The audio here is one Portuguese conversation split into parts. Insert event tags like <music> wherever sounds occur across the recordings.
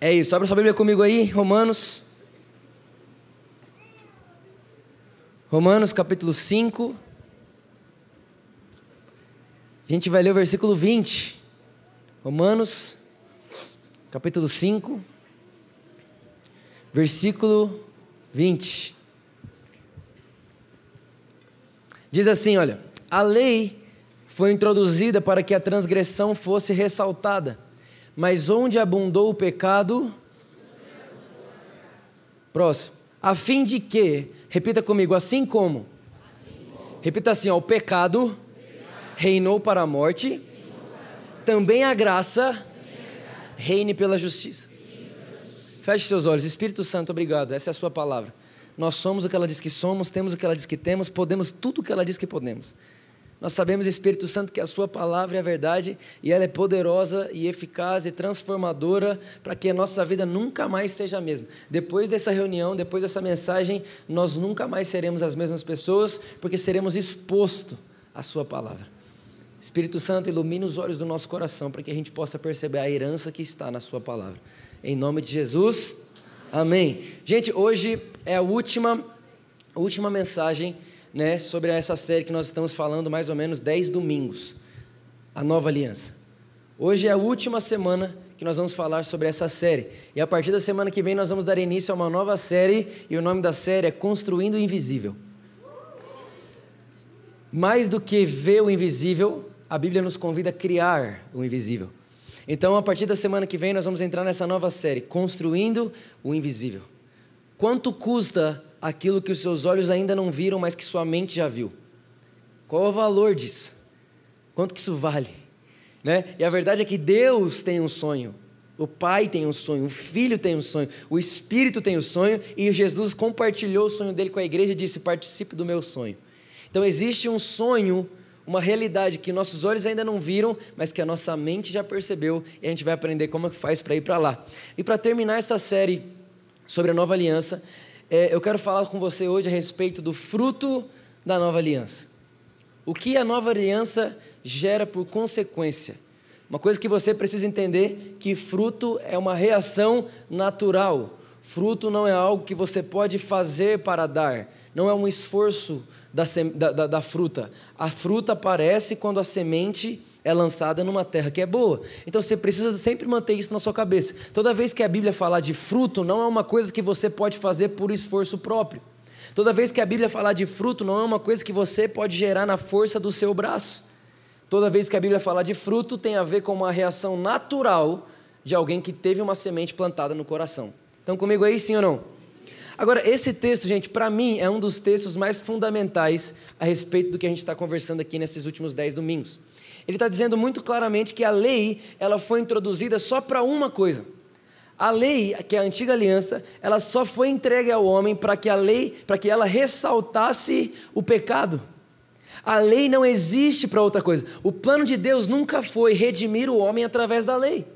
É isso, abre sua Bíblia comigo aí, Romanos. Romanos capítulo 5. A gente vai ler o versículo 20. Romanos capítulo 5, versículo 20. Diz assim: olha, a lei foi introduzida para que a transgressão fosse ressaltada mas onde abundou o pecado. Próximo. A fim de que, repita comigo, assim como. Repita assim: ó, o pecado reinou para a morte, também a graça reine pela justiça. Feche seus olhos. Espírito Santo, obrigado. Essa é a sua palavra. Nós somos o que ela diz que somos, temos o que ela diz que temos, podemos tudo o que ela diz que podemos. Nós sabemos, Espírito Santo, que a Sua palavra é a verdade e ela é poderosa e eficaz e transformadora para que a nossa vida nunca mais seja a mesma. Depois dessa reunião, depois dessa mensagem, nós nunca mais seremos as mesmas pessoas porque seremos expostos à Sua palavra. Espírito Santo, ilumine os olhos do nosso coração para que a gente possa perceber a herança que está na Sua palavra. Em nome de Jesus, amém. Gente, hoje é a última, a última mensagem né, sobre essa série que nós estamos falando mais ou menos 10 domingos, a nova aliança. Hoje é a última semana que nós vamos falar sobre essa série. E a partir da semana que vem nós vamos dar início a uma nova série, e o nome da série é Construindo o Invisível. Mais do que ver o invisível, a Bíblia nos convida a criar o invisível. Então, a partir da semana que vem, nós vamos entrar nessa nova série, Construindo o Invisível. Quanto custa aquilo que os seus olhos ainda não viram, mas que sua mente já viu. Qual é o valor disso? Quanto que isso vale? <laughs> Né? E a verdade é que Deus tem um sonho. O Pai tem um sonho, o Filho tem um sonho, o Espírito tem um sonho, e Jesus compartilhou o sonho dele com a igreja e disse: participe do meu sonho. Então existe um sonho, uma realidade que nossos olhos ainda não viram, mas que a nossa mente já percebeu, e a gente vai aprender como é que faz para ir para lá. E para terminar essa série sobre a nova aliança, é, eu quero falar com você hoje a respeito do fruto da nova aliança. O que a nova aliança gera por consequência? Uma coisa que você precisa entender que fruto é uma reação natural. Fruto não é algo que você pode fazer para dar, não é um esforço da, da, da, fruta. A fruta aparece quando a semente é lançada numa terra que é boa. Então você precisa sempre manter isso na sua cabeça. Toda vez que a Bíblia falar de fruto, não é uma coisa que você pode fazer por esforço próprio. Toda vez que a Bíblia falar de fruto, não é uma coisa que você pode gerar na força do seu braço. Toda vez que a Bíblia falar de fruto, tem a ver com uma reação natural de alguém que teve uma semente plantada no coração. Estão comigo aí, sim ou não? Agora, esse texto, gente, para mim é um dos textos mais fundamentais a respeito do que a gente está conversando aqui nesses últimos dez domingos. Ele está dizendo muito claramente que a lei ela foi introduzida só para uma coisa. A lei, que é a antiga aliança, ela só foi entregue ao homem para que a lei, para que ela ressaltasse o pecado. A lei não existe para outra coisa. O plano de Deus nunca foi redimir o homem através da lei.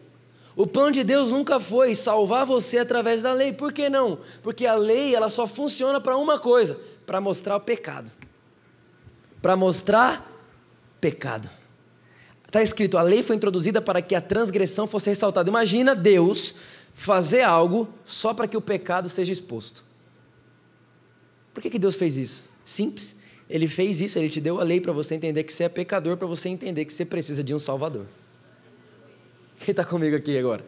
O plano de Deus nunca foi salvar você através da lei. Por que não? Porque a lei ela só funciona para uma coisa, para mostrar o pecado. Para mostrar pecado. Está escrito: a lei foi introduzida para que a transgressão fosse ressaltada. Imagina Deus fazer algo só para que o pecado seja exposto. Por que, que Deus fez isso? Simples. Ele fez isso, ele te deu a lei para você entender que você é pecador, para você entender que você precisa de um Salvador. Quem está comigo aqui agora?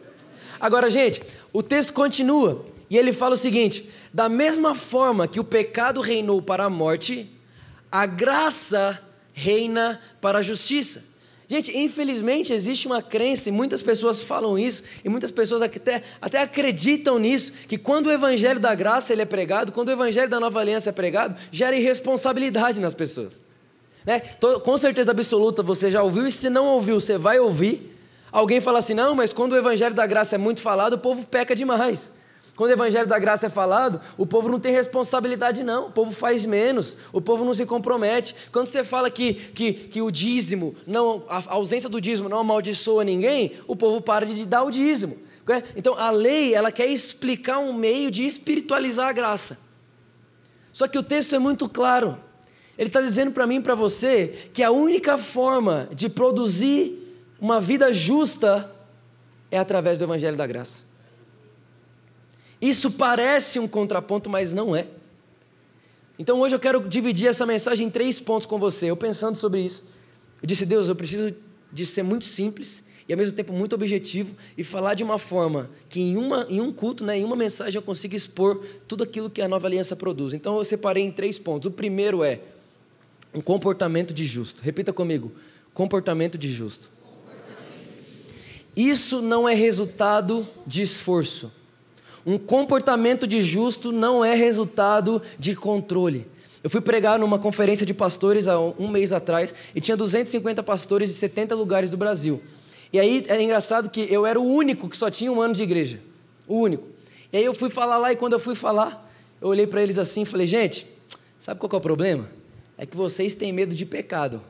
Agora, gente, o texto continua e ele fala o seguinte: da mesma forma que o pecado reinou para a morte, a graça reina para a justiça. Gente, infelizmente existe uma crença, e muitas pessoas falam isso, e muitas pessoas até, até acreditam nisso, que quando o evangelho da graça ele é pregado, quando o evangelho da nova aliança é pregado, gera irresponsabilidade nas pessoas. Né? Com certeza absoluta você já ouviu, e se não ouviu, você vai ouvir. Alguém fala assim: não, mas quando o evangelho da graça é muito falado, o povo peca demais. Quando o evangelho da graça é falado, o povo não tem responsabilidade, não. O povo faz menos, o povo não se compromete. Quando você fala que, que, que o dízimo, não, a ausência do dízimo não amaldiçoa ninguém, o povo para de dar o dízimo. Então a lei, ela quer explicar um meio de espiritualizar a graça. Só que o texto é muito claro. Ele está dizendo para mim e para você que a única forma de produzir uma vida justa é através do Evangelho da Graça. Isso parece um contraponto, mas não é. Então hoje eu quero dividir essa mensagem em três pontos com você. Eu pensando sobre isso, eu disse: Deus, eu preciso de ser muito simples e ao mesmo tempo muito objetivo e falar de uma forma que em, uma, em um culto, né, em uma mensagem, eu consiga expor tudo aquilo que a nova aliança produz. Então eu separei em três pontos. O primeiro é um comportamento de justo. Repita comigo: comportamento de justo. Isso não é resultado de esforço. Um comportamento de justo não é resultado de controle. Eu fui pregar numa conferência de pastores há um mês atrás e tinha 250 pastores de 70 lugares do Brasil. E aí era engraçado que eu era o único que só tinha um ano de igreja. O único. E aí eu fui falar lá e quando eu fui falar, eu olhei para eles assim e falei: gente, sabe qual é o problema? É que vocês têm medo de pecado.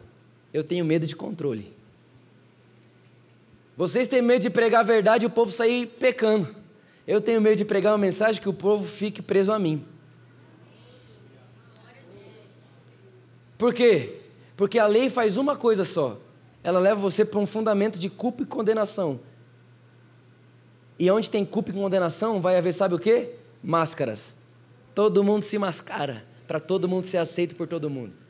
Eu tenho medo de controle. Vocês têm medo de pregar a verdade e o povo sair pecando. Eu tenho medo de pregar uma mensagem que o povo fique preso a mim. Por quê? Porque a lei faz uma coisa só. Ela leva você para um fundamento de culpa e condenação. E onde tem culpa e condenação, vai haver, sabe o quê? Máscaras. Todo mundo se mascara para todo mundo ser aceito por todo mundo.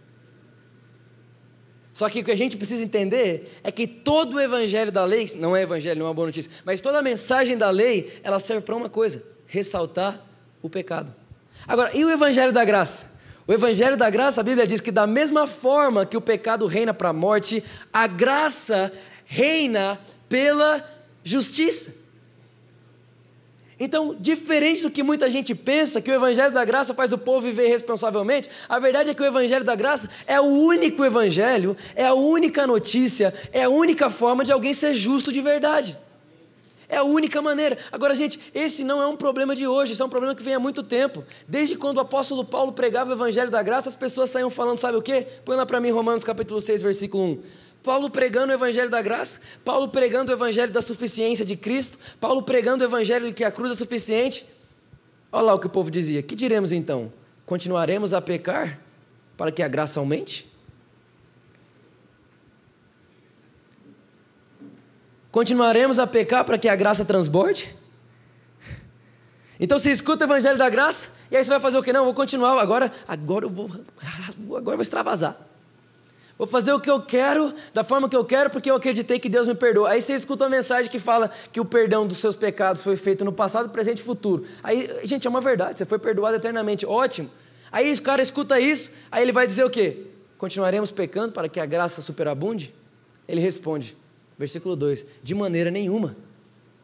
Só que o que a gente precisa entender é que todo o evangelho da lei, não é evangelho, não é uma boa notícia, mas toda a mensagem da lei, ela serve para uma coisa: ressaltar o pecado. Agora, e o evangelho da graça? O evangelho da graça, a Bíblia diz que da mesma forma que o pecado reina para a morte, a graça reina pela justiça. Então, diferente do que muita gente pensa, que o Evangelho da Graça faz o povo viver responsavelmente, a verdade é que o Evangelho da Graça é o único Evangelho, é a única notícia, é a única forma de alguém ser justo de verdade. É a única maneira. Agora, gente, esse não é um problema de hoje, isso é um problema que vem há muito tempo. Desde quando o apóstolo Paulo pregava o Evangelho da Graça, as pessoas saíam falando, sabe o quê? Põe lá para mim Romanos capítulo 6, versículo 1. Paulo pregando o evangelho da graça, Paulo pregando o evangelho da suficiência de Cristo, Paulo pregando o evangelho de que a cruz é suficiente. Olha lá o que o povo dizia: Que diremos então? Continuaremos a pecar para que a graça aumente? Continuaremos a pecar para que a graça transborde? Então você escuta o evangelho da graça e aí você vai fazer o que? Não, vou continuar agora, agora eu vou, <laughs> agora eu vou extravasar. Vou fazer o que eu quero, da forma que eu quero, porque eu acreditei que Deus me perdoa. Aí você escuta uma mensagem que fala que o perdão dos seus pecados foi feito no passado, presente e futuro. Aí, gente, é uma verdade, você foi perdoado eternamente. Ótimo. Aí o cara escuta isso, aí ele vai dizer o quê? Continuaremos pecando para que a graça superabunde? Ele responde, versículo 2: De maneira nenhuma.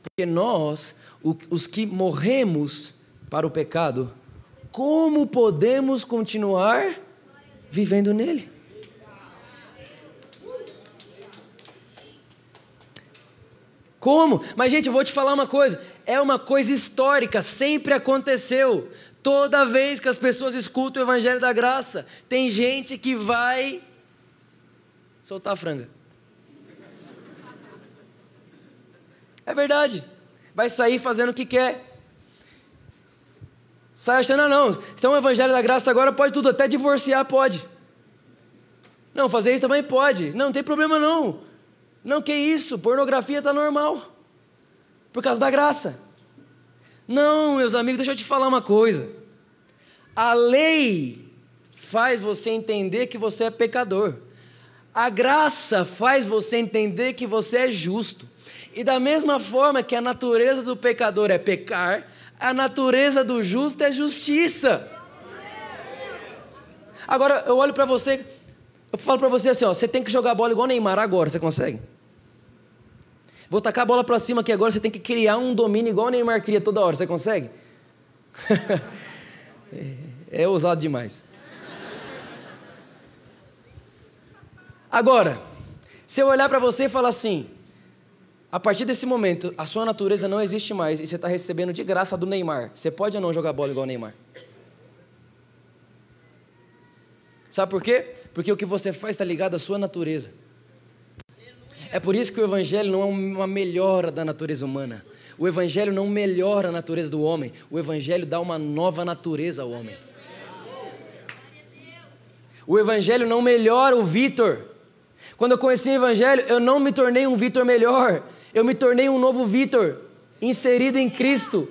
Porque nós, os que morremos para o pecado, como podemos continuar vivendo nele? Como? Mas, gente, eu vou te falar uma coisa: é uma coisa histórica, sempre aconteceu. Toda vez que as pessoas escutam o Evangelho da Graça, tem gente que vai soltar a franga. É verdade. Vai sair fazendo o que quer. Sai achando, ah, não, então o Evangelho da Graça agora pode tudo, até divorciar pode. Não, fazer isso também pode. Não, não tem problema não. Não, que isso, pornografia está normal. Por causa da graça. Não, meus amigos, deixa eu te falar uma coisa. A lei faz você entender que você é pecador. A graça faz você entender que você é justo. E da mesma forma que a natureza do pecador é pecar, a natureza do justo é justiça. Agora eu olho para você Eu falo para você assim, ó, você tem que jogar bola igual Neymar agora, você consegue? Vou tacar a bola para cima aqui agora, você tem que criar um domínio igual o Neymar cria toda hora, você consegue? é, <laughs> é ousado demais. Agora, se eu olhar para você e falar assim, a partir desse momento, a sua natureza não existe mais e você está recebendo de graça do Neymar, você pode ou não jogar bola igual o Neymar? Sabe por quê? Porque o que você faz está ligado à sua natureza. É por isso que o Evangelho não é uma melhora da natureza humana. O Evangelho não melhora a natureza do homem. O Evangelho dá uma nova natureza ao homem. O Evangelho não melhora o Vitor. Quando eu conheci o Evangelho, eu não me tornei um Vitor melhor. Eu me tornei um novo Vitor, inserido em Cristo.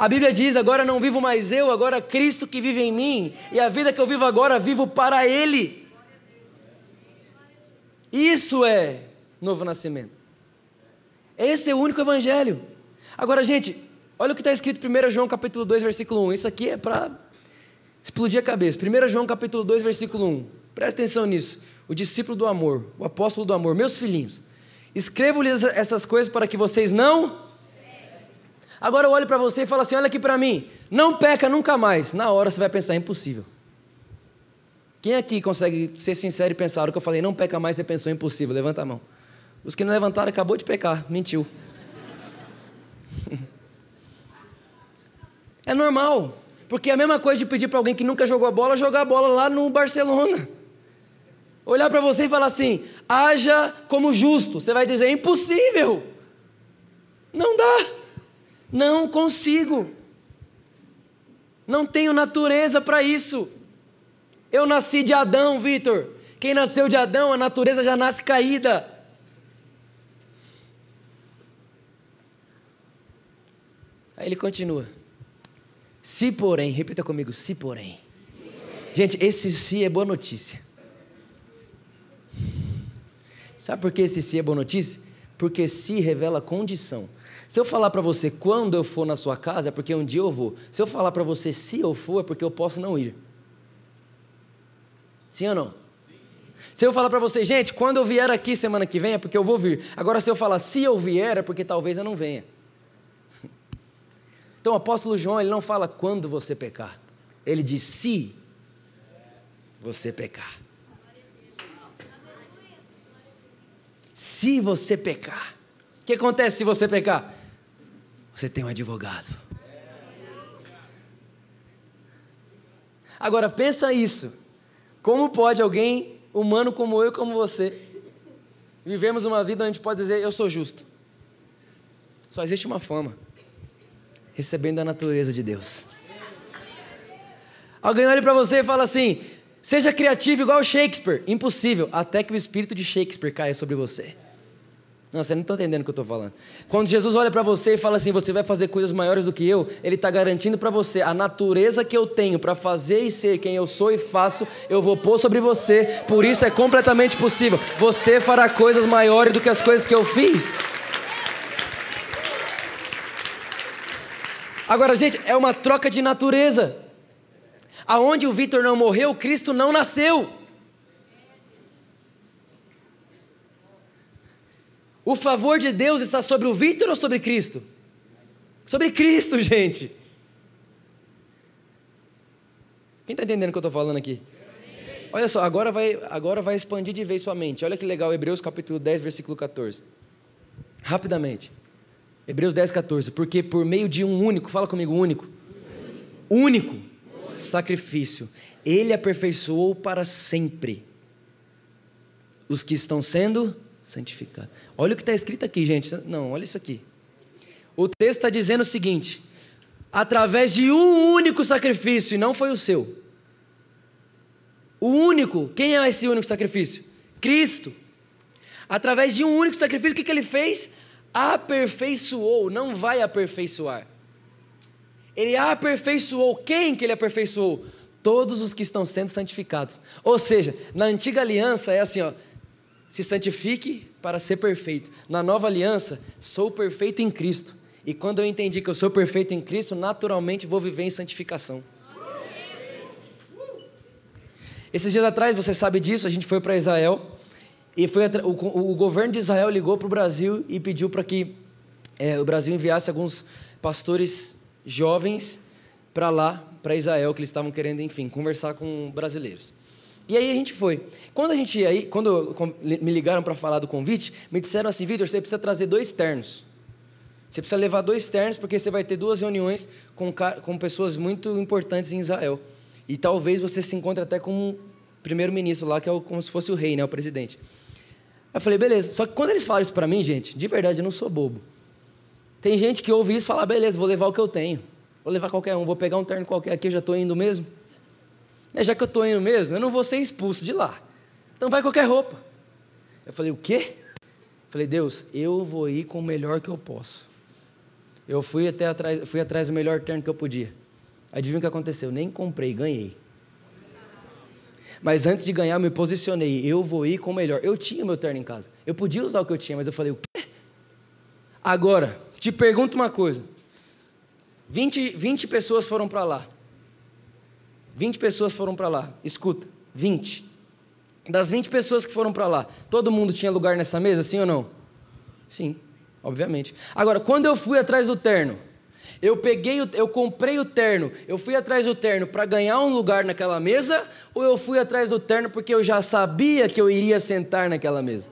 A Bíblia diz: agora não vivo mais eu, agora Cristo que vive em mim. E a vida que eu vivo agora, vivo para Ele. Isso é novo nascimento. Esse é o único evangelho. Agora, gente, olha o que está escrito em 1 João capítulo 2, versículo 1. Isso aqui é para explodir a cabeça. 1 João capítulo 2, versículo 1. Presta atenção nisso. O discípulo do amor, o apóstolo do amor, meus filhinhos. Escrevo-lhes essas coisas para que vocês não. Agora eu olho para você e falo assim: olha aqui para mim. Não peca nunca mais. Na hora você vai pensar: é impossível. Quem aqui consegue ser sincero e pensar o que eu falei, não peca mais, você pensou impossível? Levanta a mão. Os que não levantaram, acabou de pecar, mentiu. <laughs> É normal, porque é a mesma coisa de pedir para alguém que nunca jogou a bola, jogar a bola lá no Barcelona. Olhar para você e falar assim: haja como justo. Você vai dizer: impossível. Não dá. Não consigo. Não tenho natureza para isso. Eu nasci de Adão, Vitor. Quem nasceu de Adão, a natureza já nasce caída. Aí ele continua. Se porém, repita comigo, se porém. Gente, esse se é boa notícia. Sabe por que esse se é boa notícia? Porque se revela condição. Se eu falar para você quando eu for na sua casa, é porque um dia eu vou. Se eu falar para você se eu for, é porque eu posso não ir. Sim ou não? Se eu falar para você, gente, quando eu vier aqui semana que vem é porque eu vou vir. Agora, se eu falar se eu vier é porque talvez eu não venha. <laughs> Então o apóstolo João ele não fala quando você pecar. Ele diz se você pecar. Se você pecar. O que acontece se você pecar? Você tem um advogado. Agora pensa isso. Como pode alguém humano como eu como você vivemos uma vida onde a gente pode dizer eu sou justo? Só existe uma forma: recebendo a natureza de Deus. Alguém olha para você e fala assim: seja criativo igual Shakespeare. Impossível, até que o espírito de Shakespeare caia sobre você. Não, você não está entendendo o que eu estou falando. Quando Jesus olha para você e fala assim: Você vai fazer coisas maiores do que eu, Ele está garantindo para você a natureza que eu tenho para fazer e ser quem eu sou e faço, eu vou pôr sobre você. Por isso é completamente possível. Você fará coisas maiores do que as coisas que eu fiz. Agora, gente, é uma troca de natureza. Aonde o Vitor não morreu, Cristo não nasceu. O favor de Deus está sobre o Vitor ou sobre Cristo? Sobre Cristo, <laughs> gente. Quem está entendendo o que eu estou falando aqui? Olha só, agora vai, agora vai expandir de vez sua mente. Olha que legal, Hebreus capítulo 10, versículo 14. Rapidamente. Hebreus 10, 14. Porque por meio de um único, fala comigo, único. Único, único. sacrifício, ele aperfeiçoou para sempre os que estão sendo santificado. Olha o que está escrito aqui, gente. Não, olha isso aqui. O texto está dizendo o seguinte: através de um único sacrifício, e não foi o seu. O único, quem é esse único sacrifício? Cristo. Através de um único sacrifício, o que, que ele fez? Aperfeiçoou, não vai aperfeiçoar. Ele aperfeiçoou. Quem que ele aperfeiçoou? Todos os que estão sendo santificados. Ou seja, na antiga aliança é assim, ó se santifique para ser perfeito. Na nova aliança, sou perfeito em Cristo. E quando eu entendi que eu sou perfeito em Cristo, naturalmente vou viver em santificação. Esses dias atrás, você sabe disso, a gente foi para Israel e foi o, o, governo de Israel ligou para o Brasil e pediu para que é, o Brasil enviasse alguns pastores jovens para lá, para Israel, que eles estavam querendo, enfim, conversar com brasileiros. E aí a gente foi. Quando a gente aí, quando me ligaram para falar do convite, me disseram assim, Vitor, você precisa trazer dois ternos. Você precisa levar dois ternos porque você vai ter duas reuniões com, com pessoas muito importantes em Israel. E talvez você se encontre até com um primeiro-ministro lá, que é o, como se fosse o rei, né, o presidente. Eu falei, beleza. Só que quando eles falam isso para mim, gente, de verdade, eu não sou bobo. Tem gente que ouve isso e fala, beleza, vou levar o que eu tenho. Vou levar qualquer um, vou pegar um terno qualquer aqui, eu já estou indo mesmo. É, já que eu estou indo mesmo, eu não vou ser expulso de lá. Então vai qualquer roupa. Eu falei, o quê? Eu falei, Deus, eu vou ir com o melhor que eu posso. Eu fui até atrás, fui atrás do melhor terno que eu podia. Adivinha o que aconteceu? Nem comprei, ganhei. Mas antes de ganhar, eu me posicionei. Eu vou ir com o melhor. Eu tinha meu terno em casa. Eu podia usar o que eu tinha, mas eu falei, o quê? Agora, te pergunto uma coisa. 20, 20 pessoas foram para lá. 20 pessoas foram para lá. Escuta, 20. Das 20 pessoas que foram para lá, todo mundo tinha lugar nessa mesa, sim ou não? Sim, obviamente. Agora, quando eu fui atrás do terno, eu peguei, o, eu comprei o terno, eu fui atrás do terno para ganhar um lugar naquela mesa, ou eu fui atrás do terno porque eu já sabia que eu iria sentar naquela mesa?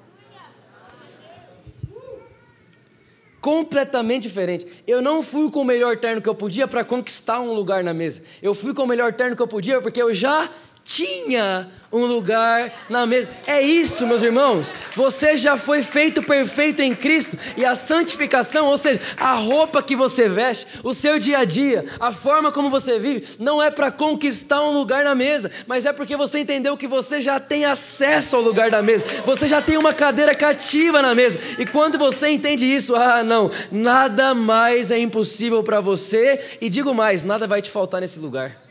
Completamente diferente. Eu não fui com o melhor terno que eu podia para conquistar um lugar na mesa. Eu fui com o melhor terno que eu podia porque eu já tinha um lugar na mesa. É isso, meus irmãos. Você já foi feito perfeito em Cristo e a santificação, ou seja, a roupa que você veste, o seu dia a dia, a forma como você vive, não é para conquistar um lugar na mesa, mas é porque você entendeu que você já tem acesso ao lugar da mesa. Você já tem uma cadeira cativa na mesa. E quando você entende isso, ah, não, nada mais é impossível para você e digo mais, nada vai te faltar nesse lugar.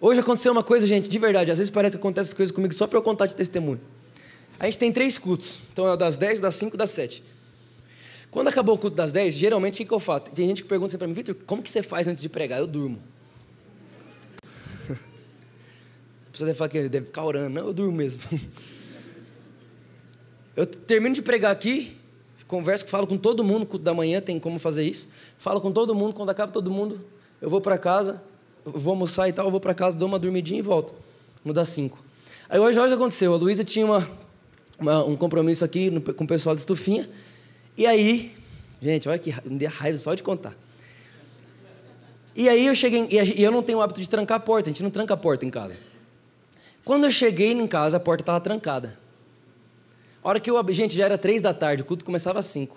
Hoje aconteceu uma coisa, gente, de verdade. Às vezes parece que acontece coisas comigo só para eu contar de testemunho. A gente tem três cultos. Então é das 10, das 5 das 7. Quando acabou o culto das 10, geralmente o que eu faço? Tem gente que pergunta assim para mim, Vitor, como que você faz antes de pregar? Eu durmo. <laughs> A pessoa deve falar que deve ficar orando. Não, eu durmo mesmo. <laughs> Eu termino de pregar aqui, converso, falo com todo mundo, culto da manhã tem como fazer isso. Falo com todo mundo, quando acaba todo mundo, eu vou para casa, vou almoçar e tal, vou para casa, dou uma dormidinha e volto. No das cinco. Aí hoje, olha o que aconteceu. A Luísa tinha uma, uma, um compromisso aqui no, com o pessoal de estufinha. E aí, gente, olha que me deu raiva só de contar. E aí eu cheguei, e eu não tenho o hábito de trancar a porta, a gente não tranca a porta em casa. Quando eu cheguei em casa, a porta estava trancada. A hora que eu abri, gente, já era três da tarde, o culto começava às cinco.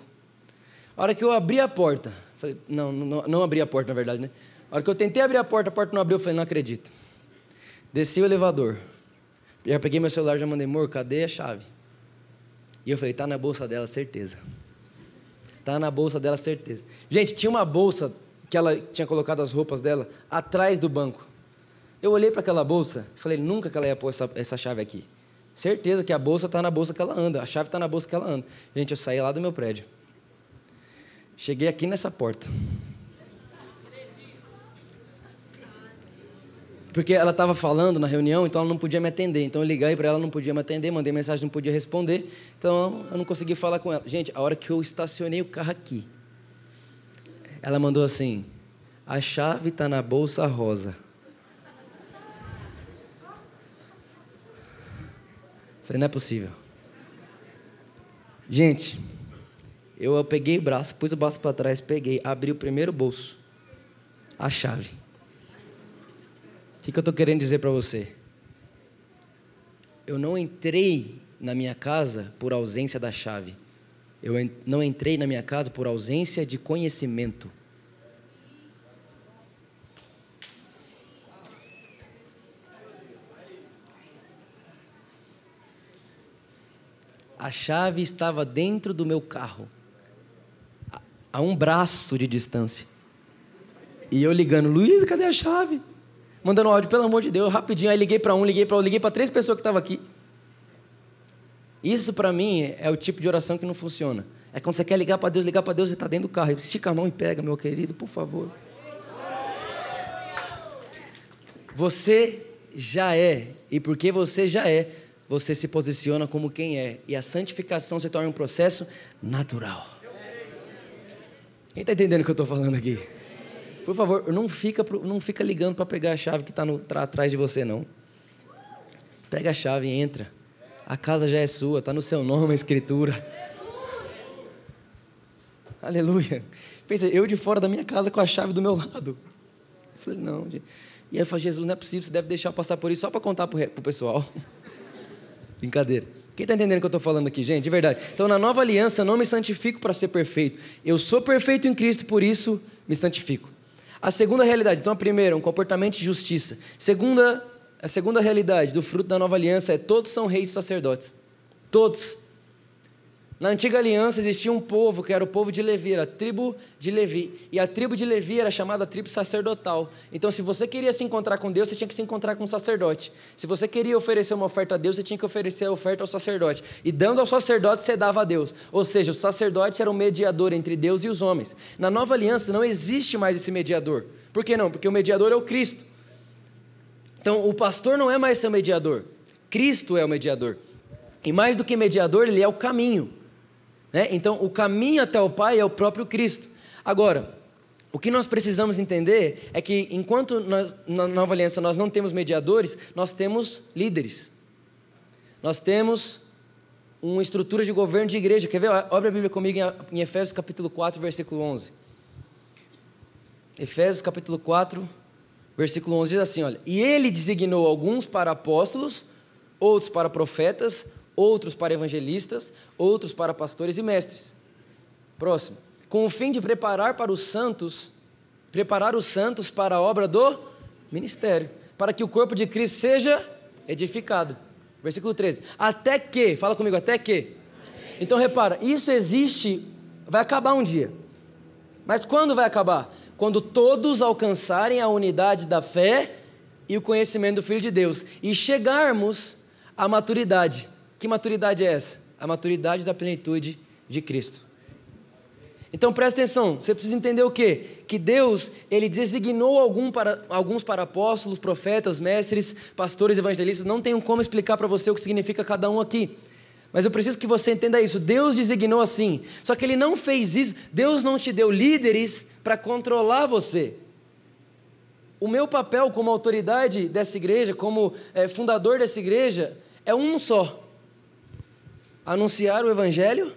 A hora que eu abri a porta, falei, não, não, não abri a porta na verdade, né? A hora que eu tentei abrir a porta, a porta não abriu, eu falei, não acredito. Desci o elevador. Já peguei meu celular, já mandei, amor, cadê a chave? E eu falei, tá na bolsa dela, certeza. Tá na bolsa dela, certeza. Gente, tinha uma bolsa que ela tinha colocado as roupas dela atrás do banco. Eu olhei para aquela bolsa e falei, nunca que ela ia pôr essa, essa chave aqui. Certeza que a bolsa está na bolsa que ela anda, a chave está na bolsa que ela anda. Gente, eu saí lá do meu prédio. Cheguei aqui nessa porta. Porque ela estava falando na reunião, então ela não podia me atender. Então eu liguei para ela, não podia me atender, mandei mensagem, não podia responder. Então eu não consegui falar com ela. Gente, a hora que eu estacionei o carro aqui, ela mandou assim: a chave está na bolsa rosa. Falei, não é possível. Gente, eu peguei o braço, pus o braço para trás, peguei, abri o primeiro bolso, a chave. O que, eu estou querendo dizer para você? Eu não entrei na minha casa por ausência da chave. Eu não entrei na minha casa por ausência de conhecimento. A chave estava dentro do meu carro, a um braço de distância. E eu ligando, Luiz, cadê a chave? Mandando áudio, pelo amor de Deus, rapidinho. Aí liguei para um, liguei para outro, liguei para três pessoas que estavam aqui. Isso para mim é o tipo de oração que não funciona. É quando você quer ligar para Deus, ligar para Deus, você está dentro do carro. Estica a mão e pega, meu querido, por favor. Você já é, e porque você já é, você se posiciona como quem é, e a santificação se torna um processo natural. Quem está entendendo o que eu estou falando aqui? Por favor, não fica, não fica ligando para pegar a chave que está atrás de você, não. Pega a chave e entra. A casa já é sua, está no seu nome a escritura. Aleluia. Pensa, eu de fora da minha casa com a chave do meu lado. Eu falei, não. E aí eu falei, Jesus, não é possível, você deve deixar eu passar por isso só para contar para o pessoal. <laughs> Brincadeira. Quem está entendendo o que eu estou falando aqui, gente? De verdade. Então, na nova aliança, eu não me santifico para ser perfeito. Eu sou perfeito em Cristo, por isso me santifico. A segunda realidade, então, a primeira, um comportamento de justiça. Segunda, a segunda realidade do fruto da nova aliança é todos são reis e sacerdotes. Todos. Na antiga aliança existia um povo que era o povo de Levi, a tribo de Levi. E a tribo de Levi era chamada tribo sacerdotal. Então, se você queria se encontrar com Deus, você tinha que se encontrar com um sacerdote. Se você queria oferecer uma oferta a Deus, você tinha que oferecer a oferta ao sacerdote. E dando ao sacerdote, você dava a Deus. Ou seja, o sacerdote era o mediador entre Deus e os homens. Na nova aliança não existe mais esse mediador. Por que não? Porque o mediador é o Cristo. Então, o pastor não é mais seu mediador. Cristo é o mediador. E mais do que mediador, ele é o caminho. Né? Então, o caminho até o Pai é o próprio Cristo. Agora, o que nós precisamos entender é que enquanto nós, na Nova Aliança nós não temos mediadores, nós temos líderes. Nós temos uma estrutura de governo de igreja. Quer ver? Abre a Bíblia comigo em Efésios capítulo 4, versículo 11. Efésios capítulo 4, versículo 11 diz assim, olha: "E ele designou alguns para apóstolos, outros para profetas, outros para evangelistas, outros para pastores e mestres. Próximo. Com o fim de preparar para os santos, preparar os santos para a obra do ministério, para que o corpo de Cristo seja edificado. Versículo 13. Até que, fala comigo, até que. Então repara, isso existe, vai acabar um dia. Mas quando vai acabar? Quando todos alcançarem a unidade da fé e o conhecimento do Filho de Deus e chegarmos à maturidade que maturidade é essa? A maturidade da plenitude de Cristo. Então presta atenção, você precisa entender o quê? Que Deus, Ele designou algum para, alguns para apóstolos, profetas, mestres, pastores, evangelistas. Não tenho como explicar para você o que significa cada um aqui. Mas eu preciso que você entenda isso. Deus designou assim. Só que Ele não fez isso. Deus não te deu líderes para controlar você. O meu papel como autoridade dessa igreja, como é, fundador dessa igreja, é um só anunciar o Evangelho,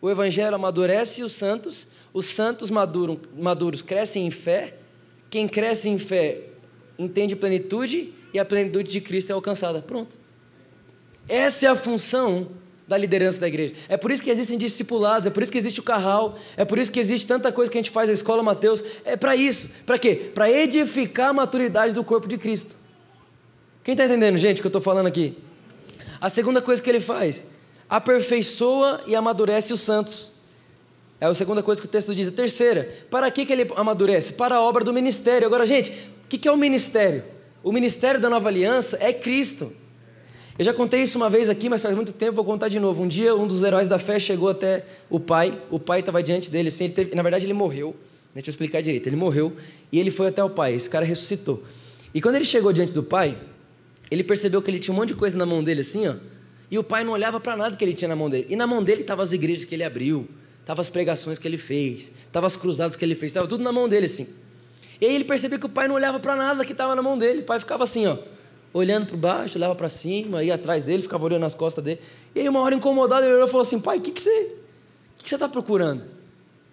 o Evangelho amadurece os santos, os santos maduram, maduros crescem em fé, quem cresce em fé entende plenitude e a plenitude de Cristo é alcançada. Pronto. Essa é a função da liderança da igreja. É por isso que existem discipulados, é por isso que existe o carral, é por isso que existe tanta coisa que a gente faz na escola Mateus. É para isso. Para quê? Para edificar a maturidade do corpo de Cristo. Quem está entendendo, gente, o que eu estou falando aqui? A segunda coisa que ele faz, aperfeiçoa e amadurece os santos. É a segunda coisa que o texto diz. A terceira, para que, que ele amadurece? Para a obra do ministério. Agora, gente, o que, que é o ministério? O ministério da nova aliança é Cristo. Eu já contei isso uma vez aqui, mas faz muito tempo, vou contar de novo. Um dia, um dos heróis da fé chegou até o pai, o pai estava diante dele, assim, teve, na verdade, ele morreu. Deixa eu explicar direito. Ele morreu e ele foi até o pai. Esse cara ressuscitou. E quando ele chegou diante do pai, ele percebeu que ele tinha um monte de coisa na mão dele, assim, ó. E o pai não olhava para nada que ele tinha na mão dele. E na mão dele estavam as igrejas que ele abriu, estavam as pregações que ele fez, estavam as cruzadas que ele fez, estava tudo na mão dele assim. E aí ele percebeu que o pai não olhava para nada que estava na mão dele. O pai ficava assim, ó, olhando para baixo, olhava para cima, ia atrás dele, ficava olhando nas costas dele. E aí uma hora incomodado ele olhou e falou assim: "Pai, o que que você, o que você está procurando?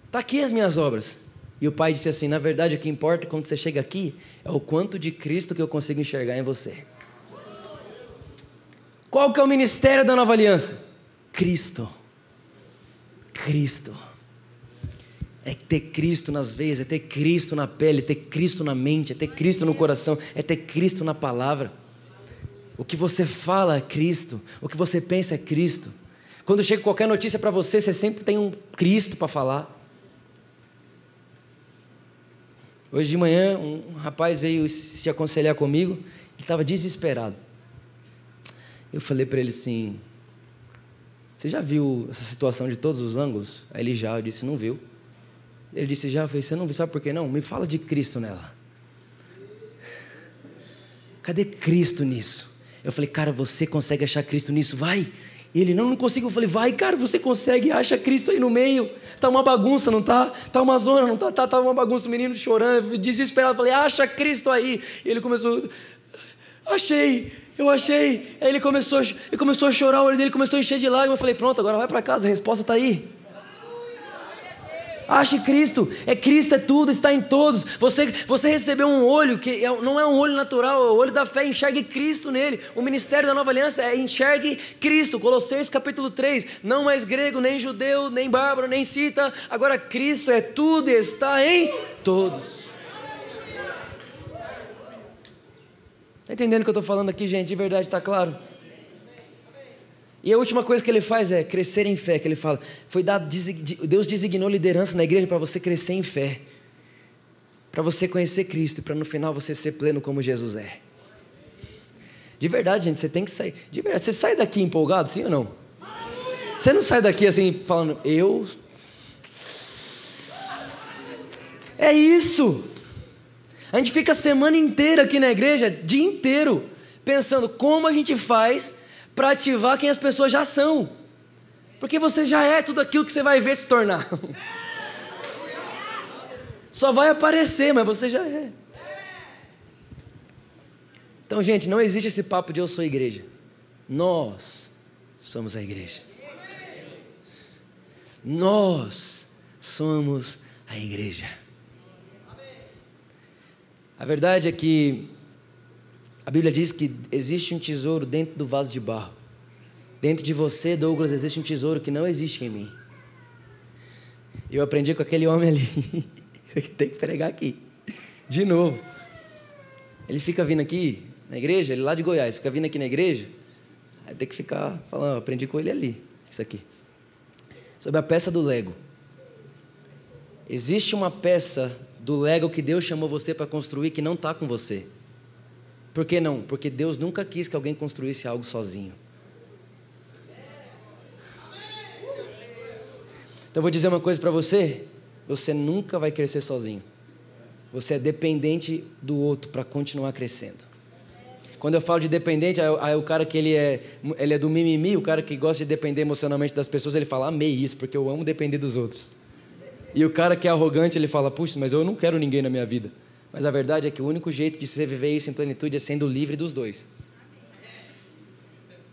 Tá aqui as minhas obras." E o pai disse assim: "Na verdade, o que importa quando você chega aqui é o quanto de Cristo que eu consigo enxergar em você." Qual que é o ministério da nova aliança? Cristo. Cristo. É ter Cristo nas veias, é ter Cristo na pele, é ter Cristo na mente, é ter Cristo no coração, é ter Cristo na palavra. O que você fala é Cristo, o que você pensa é Cristo. Quando chega qualquer notícia para você, você sempre tem um Cristo para falar. Hoje de manhã, um rapaz veio se aconselhar comigo, ele estava desesperado. Eu falei para ele assim: Você já viu essa situação de todos os ângulos? Aí ele já, eu disse: Não viu. Ele disse: Já, eu falei: Você não viu, sabe por que não? Me fala de Cristo nela. <laughs> cadê Cristo nisso? Eu falei, cara, você consegue achar Cristo nisso? Vai. E ele, não, não consigo. Eu falei, vai, cara, você consegue, acha Cristo aí no meio. Tá uma bagunça, não tá? Tá uma zona, não tá? Tá, tá uma bagunça, o menino chorando, desesperado. Eu falei, acha Cristo aí. E ele começou, achei, eu achei. Aí ele começou, ele começou a chorar, o olho dele começou a encher de lágrimas. Eu falei, pronto, agora vai para casa, a resposta está aí. Ache Cristo, é Cristo, é tudo, está em todos. Você, você recebeu um olho que é, não é um olho natural, é o olho da fé, enxergue Cristo nele. O ministério da nova aliança é enxergue Cristo. Colossenses capítulo 3: não mais grego, nem judeu, nem bárbaro, nem cita. Agora Cristo é tudo e está em todos. Está entendendo o que eu estou falando aqui, gente? De verdade, está claro? E a última coisa que ele faz é crescer em fé, que ele fala, foi dado, Deus designou liderança na igreja para você crescer em fé, para você conhecer Cristo para no final você ser pleno como Jesus é. De verdade, gente, você tem que sair. De verdade, você sai daqui empolgado, sim ou não? Você não sai daqui assim falando, eu. É isso. A gente fica a semana inteira aqui na igreja, dia inteiro, pensando como a gente faz para ativar quem as pessoas já são. Porque você já é tudo aquilo que você vai ver se tornar. Só vai aparecer, mas você já é. Então, gente, não existe esse papo de eu sou igreja. Nós somos a igreja. Nós somos a igreja. A verdade é que a Bíblia diz que existe um tesouro dentro do vaso de barro. Dentro de você, Douglas, existe um tesouro que não existe em mim. Eu aprendi com aquele homem ali. <laughs> Tem que pregar aqui. De novo. Ele fica vindo aqui na igreja, ele lá de Goiás, fica vindo aqui na igreja. Aí tem que ficar falando, aprendi com ele ali. Isso aqui. Sobre a peça do Lego. Existe uma peça do Lego que Deus chamou você para construir que não está com você. Por que não? Porque Deus nunca quis que alguém construísse algo sozinho. Então eu vou dizer uma coisa para você: você nunca vai crescer sozinho. Você é dependente do outro para continuar crescendo. Quando eu falo de dependente, aí, o cara que ele é, ele é do mimimi, o cara que gosta de depender emocionalmente das pessoas, ele fala, amei isso, porque eu amo depender dos outros. E o cara que é arrogante, ele fala, puxa, mas eu não quero ninguém na minha vida. Mas a verdade é que o único jeito de você viver isso em plenitude é sendo livre dos dois.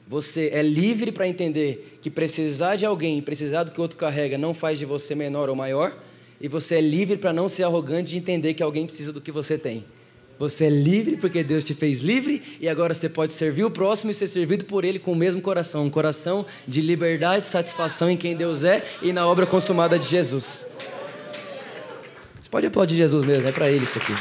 Você é livre para entender que precisar de alguém, precisar do que o outro carrega, não faz de você menor ou maior. E você é livre para não ser arrogante de entender que alguém precisa do que você tem. Você é livre porque Deus te fez livre e agora você pode servir o próximo e ser servido por Ele com o mesmo coração um coração de liberdade satisfação em quem Deus é e na obra consumada de Jesus. Você pode aplaudir Jesus mesmo, é para ele isso aqui.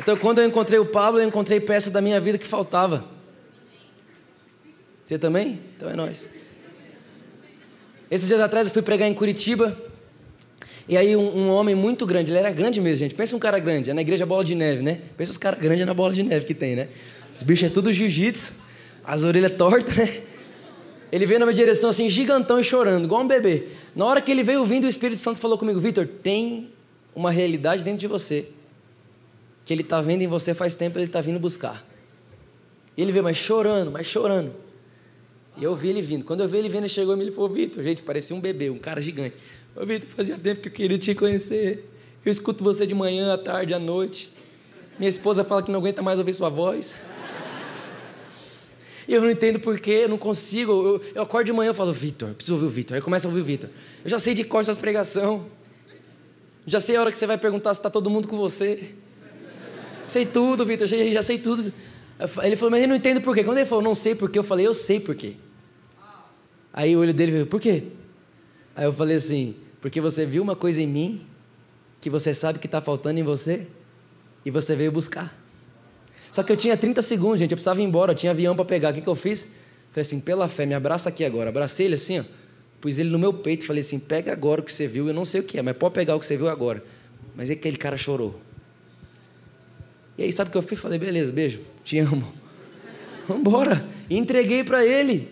Então, quando eu encontrei o Pablo, eu encontrei peça da minha vida que faltava. Você também? Então é nós. Esses dias atrás eu fui pregar em Curitiba. E aí um, um, homem muito grande, ele era grande mesmo, gente. Pensa um cara grande, é na igreja bola de neve, né? Pensa os caras grandes na bola de neve que tem, né? Os bichos é tudo jiu-jitsu, as orelhas tortas, <laughs> né? Ele veio na minha direção assim, gigantão e chorando, igual um bebê. Na hora que ele veio vindo, o Espírito Santo falou comigo: Vitor, tem uma realidade dentro de você. Que ele está vendo em você faz tempo, ele está vindo buscar. E ele veio, mas chorando, mas chorando. E eu vi ele vindo. Quando eu vi ele vindo, ele chegou e me falou: Vitor, gente, parecia um bebê, um cara gigante. Ô, Vitor, fazia tempo que eu queria te conhecer. Eu escuto você de manhã, à tarde, à noite. Minha esposa fala que não aguenta mais ouvir sua voz. E eu não entendo porquê, eu não consigo. Eu, eu acordo de manhã e falo, Vitor, preciso ouvir o Vitor. Aí começa a ouvir o Vitor. Eu já sei de cor suas pregação. Já sei a hora que você vai perguntar se está todo mundo com você. Sei tudo, Vitor, já, já sei tudo. Ele falou, mas eu não entendo porquê. Quando ele falou, não sei porquê, eu falei, eu sei porquê. Aí o olho dele veio, por quê? Aí eu falei assim, porque você viu uma coisa em mim que você sabe que está faltando em você e você veio buscar. Só que eu tinha 30 segundos, gente, eu precisava ir embora, eu tinha avião para pegar. O que, que eu fiz? Falei assim, pela fé, me abraça aqui agora. Abracei ele assim, ó, pus ele no meu peito e falei assim: pega agora o que você viu. Eu não sei o que é, mas pode pegar o que você viu agora. Mas é que aquele cara chorou. E aí, sabe o que eu fiz? Falei: beleza, beijo, te amo. Vambora. E entreguei para ele.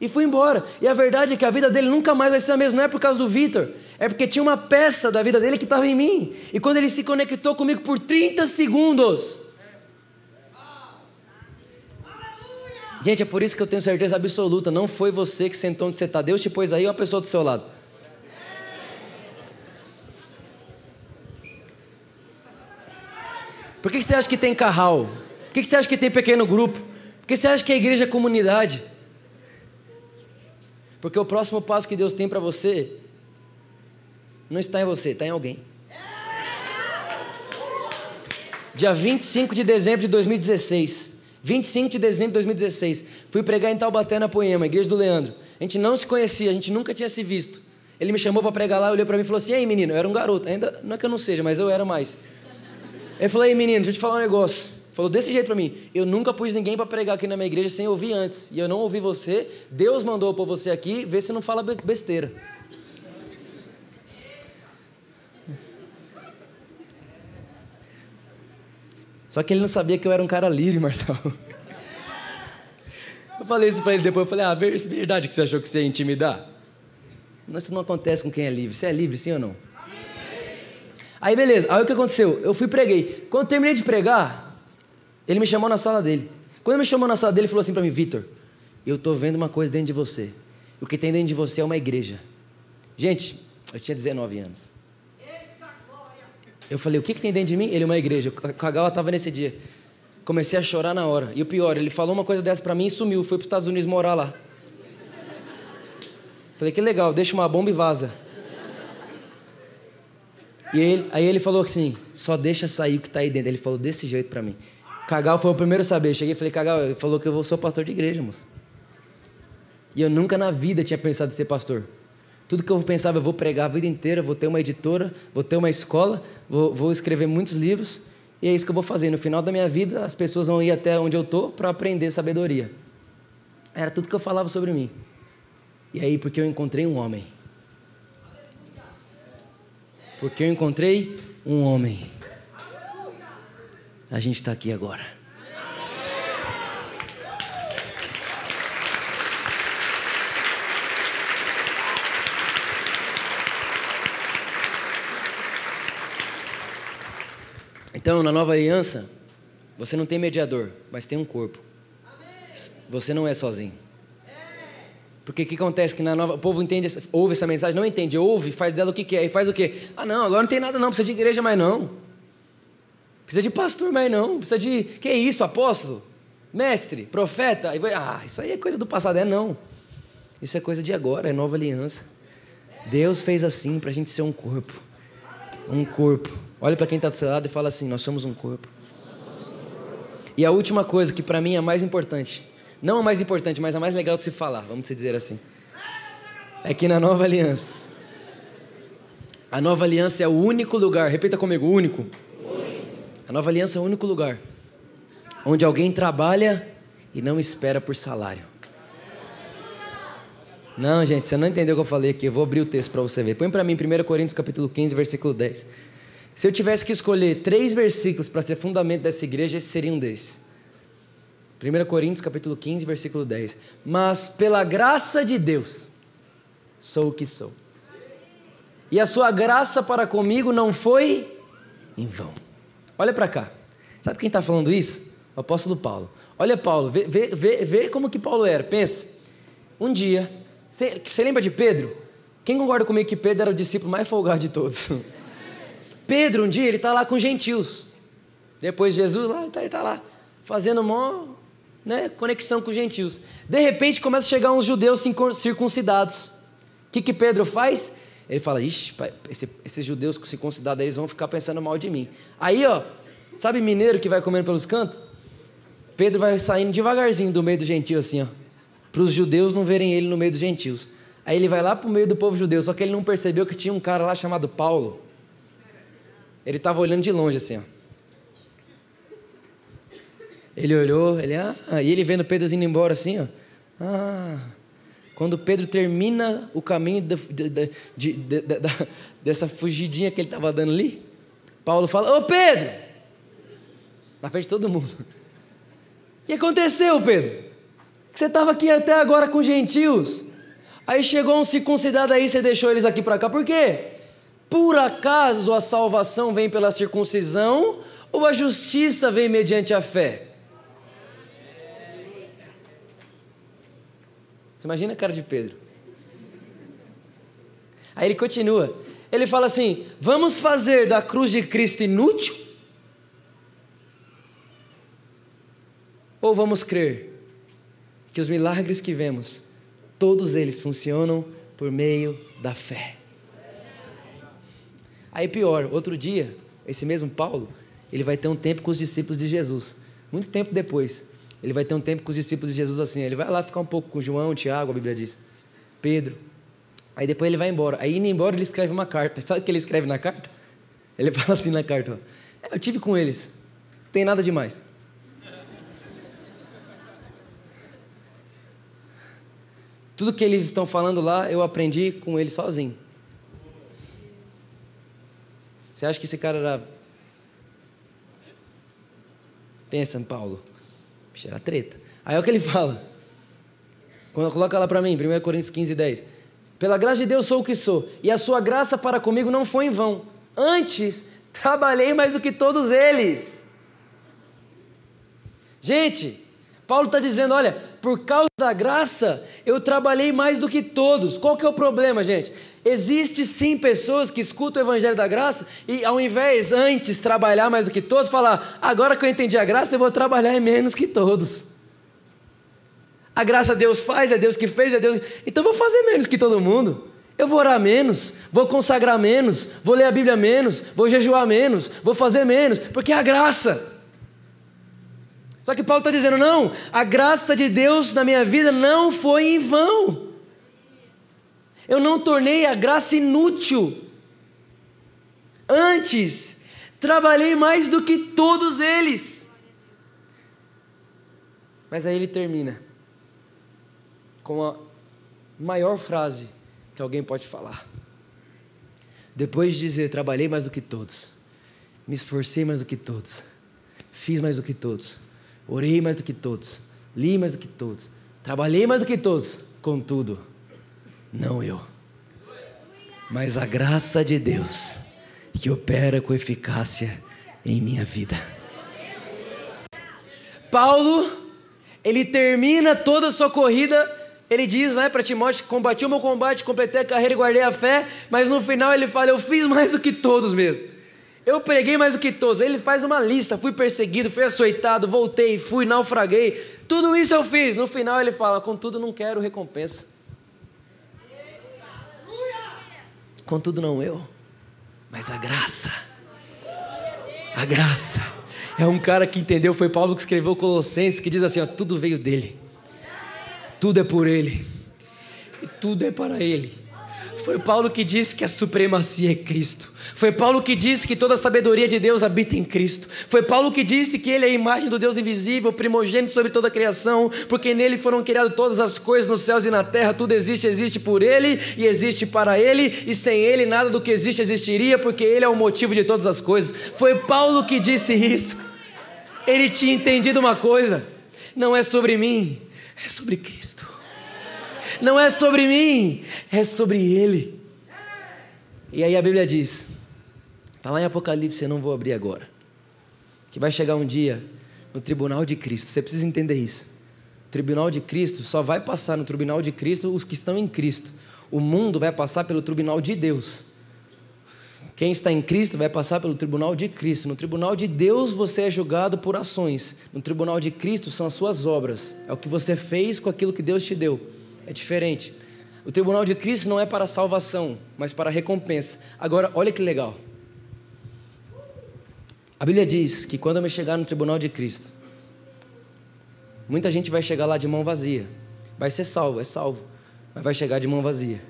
E fui embora. E a verdade é que a vida dele nunca mais vai ser a mesma. Não é por causa do Vitor. É porque tinha uma peça da vida dele que estava em mim. E quando ele se conectou comigo por 30 segundos. Gente, é por isso que eu tenho certeza absoluta. Não foi você que sentou onde você está. Deus te pôs aí ou a pessoa do seu lado. Por que você acha que tem carral? Por que você acha que tem pequeno grupo? Por que você acha que a igreja é comunidade? Porque o próximo passo que Deus tem para você não está em você, está em alguém. Dia 25 de dezembro de 2016. 25 de dezembro de 2016. Fui pregar em Taubaté, na Poema, igreja do Leandro. A gente não se conhecia, a gente nunca tinha se visto. Ele me chamou para pregar lá, olhou para mim e falou assim: Ei, menino, eu era um garoto. Ainda não é que eu não seja, mas eu era mais. Ele falou: Ei, menino, deixa eu te falar um negócio. Falou desse jeito para mim: Eu nunca pus ninguém para pregar aqui na minha igreja sem ouvir antes. E eu não ouvi você. Deus mandou por você aqui, vê se não fala besteira. Só que ele não sabia que eu era um cara livre, Marcelo. Eu falei isso para ele depois. Eu falei: Ah, é verdade que você achou que você ia intimidar? Mas isso não acontece com quem é livre. Você é livre, sim ou não? Aí beleza, aí o que aconteceu? Eu fui preguei. Quando terminei de pregar, ele me chamou na sala dele. Quando ele me chamou na sala dele, ele falou assim para mim: Vitor, eu estou vendo uma coisa dentro de você. O que tem dentro de você é uma igreja. Gente, eu tinha 19 anos. Eu falei: O que, que tem dentro de mim? Ele é uma igreja. O estava nesse dia. Comecei a chorar na hora. E o pior, ele falou uma coisa dessa para mim e sumiu. Foi para os Estados Unidos morar lá. Falei: Que legal, deixa uma bomba e vaza. E ele, aí ele falou assim: Só deixa sair o que está aí dentro. Ele falou desse jeito para mim. Cagal foi o primeiro a saber. Cheguei e falei, Cagal, ele falou que eu sou pastor de igreja, moço. E eu nunca na vida tinha pensado em ser pastor. Tudo que eu pensava, eu vou pregar a vida inteira, vou ter uma editora, vou ter uma escola, vou, vou escrever muitos livros, e é isso que eu vou fazer. No final da minha vida, as pessoas vão ir até onde eu estou para aprender sabedoria. Era tudo que eu falava sobre mim. E aí, porque eu encontrei um homem. Porque eu encontrei um homem a gente está aqui agora. Então, na nova aliança, você não tem mediador, mas tem um corpo. Você não é sozinho. Porque o que acontece? Que na nova, o povo entende, ouve essa mensagem, não entende, ouve, faz dela o que quer, e faz o quê? Ah, não, agora não tem nada não, precisa de igreja mais não. Precisa de pastor mais não, precisa de. Que é isso, apóstolo? Mestre, profeta? Ah, isso aí é coisa do passado. É não. Isso é coisa de agora, é nova aliança. Deus fez assim para a gente ser um corpo. Um corpo. Olha para quem está do seu lado e fala assim: Nós somos um corpo. E a última coisa que para mim é mais importante, não a mais importante, mas a mais legal de se falar, vamos dizer assim, é que na nova aliança, a nova aliança é o único lugar, repita comigo: único a nova aliança é o único lugar onde alguém trabalha e não espera por salário. Não, gente, você não entendeu o que eu falei aqui. Eu vou abrir o texto para você ver. Põe para mim 1 Coríntios capítulo 15, versículo 10. Se eu tivesse que escolher três versículos para ser fundamento dessa igreja, esse seria um desses. 1 Coríntios capítulo 15, versículo 10. Mas pela graça de Deus, sou o que sou. E a sua graça para comigo não foi em vão. Olha para cá. Sabe quem está falando isso? O apóstolo Paulo. Olha Paulo, vê, vê, vê, como que Paulo era. Pensa. Um dia, você lembra de Pedro? Quem concorda comigo que Pedro era o discípulo mais folgado de todos? <laughs> Pedro, um dia, ele está lá com gentios. Depois de Jesus, lá, ele está lá, fazendo uma né, conexão com gentios. De repente, começa a chegar uns judeus circuncidados. O que, que Pedro faz? Ele fala, ixi, esse, esses judeus circuncidados eles vão ficar pensando mal de mim. Aí, ó, sabe mineiro que vai comendo pelos cantos? Pedro vai saindo devagarzinho do meio do gentio, assim, ó. Para os judeus não verem ele no meio dos gentios. Aí ele vai lá para o meio do povo judeu, só que ele não percebeu que tinha um cara lá chamado Paulo. Ele estava olhando de longe, assim, ó. Ele olhou, ele, ah, e ele vendo Pedro indo embora assim, ó. Ah, quando Pedro termina o caminho de, de, de, dessa fugidinha que ele estava dando ali, Paulo fala: Ô Pedro! Na frente de todo mundo. O que aconteceu, Pedro? Que você estava aqui até agora com gentios. Aí chegou um circuncidado aí, você deixou eles aqui para cá. Por quê? Por acaso a salvação vem pela circuncisão ou a justiça vem mediante a fé? Você imagina a cara de Pedro. Aí ele continua. Ele fala assim: vamos fazer da cruz de Cristo inútil? Ou vamos crer que os milagres que vemos, todos eles funcionam por meio da fé? Aí pior, outro dia, esse mesmo Paulo, ele vai ter um tempo com os discípulos de Jesus. Muito tempo depois, ele vai ter um tempo com os discípulos de Jesus assim. Ele vai lá ficar um pouco com João, Tiago, a Bíblia diz, Pedro. Aí depois ele vai embora. Aí indo embora ele escreve uma carta. Sabe o que ele escreve na carta? Ele <laughs> fala assim na carta: ó, é, Eu tive com eles, não tem nada demais. Tudo que eles estão falando lá, eu aprendi com ele sozinho. Você acha que esse cara era. Pensa Paulo. Bicho, era treta. Aí é o que ele <laughs> fala. Coloca lá para mim, 1 Coríntios 15, 10. Pela graça de Deus sou o que sou, e a sua graça para comigo não foi em vão. Antes, trabalhei mais do que todos eles. Gente, Paulo está dizendo: olha, por causa da graça, eu trabalhei mais do que todos. Qual que é o problema, gente? Existe sim pessoas que escutam o Evangelho da Graça e ao invés antes trabalhar mais do que todos, falar, agora que eu entendi a graça, eu vou trabalhar menos que todos. A graça Deus faz, é Deus que fez, é Deus. Então vou fazer menos que todo mundo. Eu vou orar menos, vou consagrar menos, vou ler a Bíblia menos, vou jejuar menos, vou fazer menos, porque é a graça. Só que Paulo está dizendo: não, a graça de Deus na minha vida não foi em vão. Eu não tornei a graça inútil. Antes, trabalhei mais do que todos eles. Mas aí ele termina com a maior frase que alguém pode falar. Depois de dizer, trabalhei mais do que todos, me esforcei mais do que todos, fiz mais do que todos, orei mais do que todos, li mais do que todos, trabalhei mais do que todos, contudo, não eu, mas a graça de Deus que opera com eficácia em minha vida. Paulo, ele termina toda a sua corrida ele diz né, para Timóteo: combati o meu combate, completei a carreira e guardei a fé, mas no final ele fala: eu fiz mais do que todos mesmo. Eu preguei mais do que todos. Ele faz uma lista: fui perseguido, fui açoitado, voltei, fui, naufraguei. Tudo isso eu fiz. No final ele fala: contudo, não quero recompensa. Contudo, não eu, mas a graça. A graça. É um cara que entendeu, foi Paulo que escreveu Colossenses, que diz assim: ó, tudo veio dele tudo é por Ele, e tudo é para Ele. Foi Paulo que disse que a supremacia é Cristo. Foi Paulo que disse que toda a sabedoria de Deus habita em Cristo. Foi Paulo que disse que Ele é a imagem do Deus invisível, primogênito sobre toda a criação, porque nele foram criadas todas as coisas nos céus e na terra. Tudo existe, existe por Ele e existe para Ele, e sem Ele nada do que existe existiria, porque Ele é o motivo de todas as coisas. Foi Paulo que disse isso. Ele tinha entendido uma coisa: não é sobre mim, é sobre Cristo. Não é sobre mim, é sobre Ele. E aí a Bíblia diz, está lá em Apocalipse, eu não vou abrir agora, que vai chegar um dia no tribunal de Cristo. Você precisa entender isso. O tribunal de Cristo só vai passar no tribunal de Cristo os que estão em Cristo. O mundo vai passar pelo tribunal de Deus. Quem está em Cristo vai passar pelo tribunal de Cristo. No tribunal de Deus você é julgado por ações. No tribunal de Cristo são as suas obras. É o que você fez com aquilo que Deus te deu. É diferente. O tribunal de Cristo não é para salvação, mas para recompensa. Agora, olha que legal. A Bíblia diz que quando eu me chegar no tribunal de Cristo, muita gente vai chegar lá de mão vazia. Vai ser salvo, é salvo, mas vai chegar de mão vazia.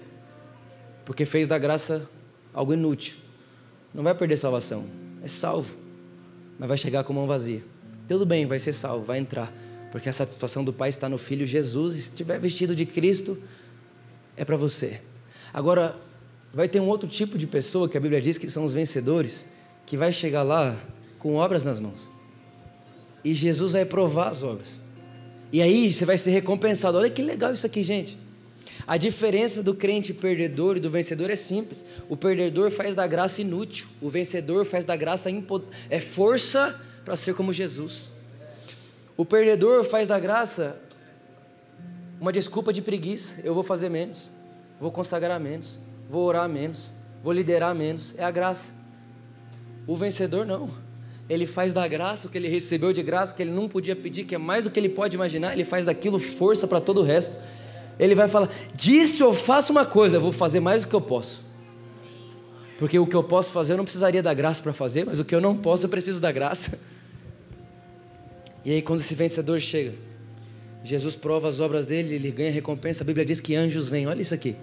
Porque fez da graça algo inútil não vai perder salvação, é salvo, mas vai chegar com mão vazia. Tudo bem, vai ser salvo, vai entrar, porque a satisfação do Pai está no Filho Jesus, e se estiver vestido de Cristo, é para você. Agora, vai ter um outro tipo de pessoa que a Bíblia diz que são os vencedores, que vai chegar lá com obras nas mãos. E Jesus vai provar as obras. E aí você vai ser recompensado. Olha que legal isso aqui, gente. A diferença do crente perdedor e do vencedor é simples. O perdedor faz da graça inútil, o vencedor faz da graça é força para ser como Jesus. O perdedor faz da graça uma desculpa de preguiça. Eu vou fazer menos, vou consagrar menos, vou orar menos, vou liderar menos. É a graça. O vencedor não. Ele faz da graça o que ele recebeu de graça, que ele não podia pedir, que é mais do que ele pode imaginar. Ele faz daquilo força para todo o resto. Ele vai falar: disso eu faço uma coisa, eu vou fazer mais do que eu posso. Porque o que eu posso fazer eu não precisaria da graça para fazer, mas o que eu não posso eu preciso da graça. E aí, quando esse vencedor chega, Jesus prova as obras dele, ele ganha recompensa. A Bíblia diz que anjos vêm, olha isso aqui,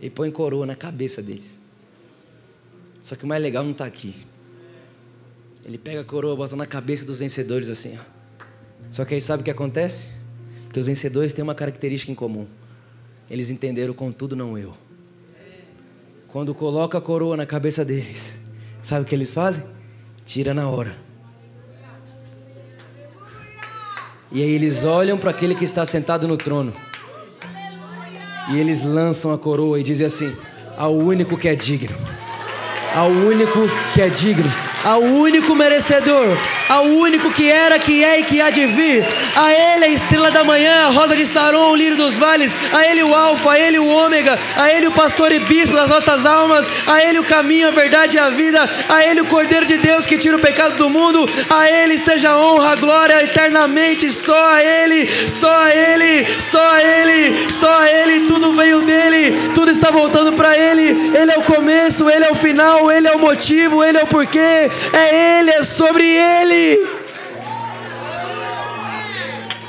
e põe coroa na cabeça deles. Só que o mais legal não está aqui. Ele pega a coroa, bota na cabeça dos vencedores assim. Ó. Só que aí sabe o que acontece? Que os vencedores têm uma característica em comum. Eles entenderam contudo não eu. Quando coloca a coroa na cabeça deles, sabe o que eles fazem? Tira na hora. E aí eles olham para aquele que está sentado no trono. E eles lançam a coroa e dizem assim: ao único que é digno. Ao único que é digno ao único merecedor, ao único que era, que é e que há de vir. A Ele a estrela da manhã, a rosa de Saron, o lírio dos vales. A Ele o Alfa, a Ele o Ômega. A Ele o pastor e bispo das nossas almas. A Ele o caminho, a verdade e a vida. A Ele o Cordeiro de Deus que tira o pecado do mundo. A Ele seja honra, glória eternamente. Só a Ele, só a Ele, só a Ele, só a Ele. Tudo veio dele, tudo está voltando para Ele. Ele é o começo, Ele é o final, Ele é o motivo, Ele é o porquê é Ele, é sobre Ele.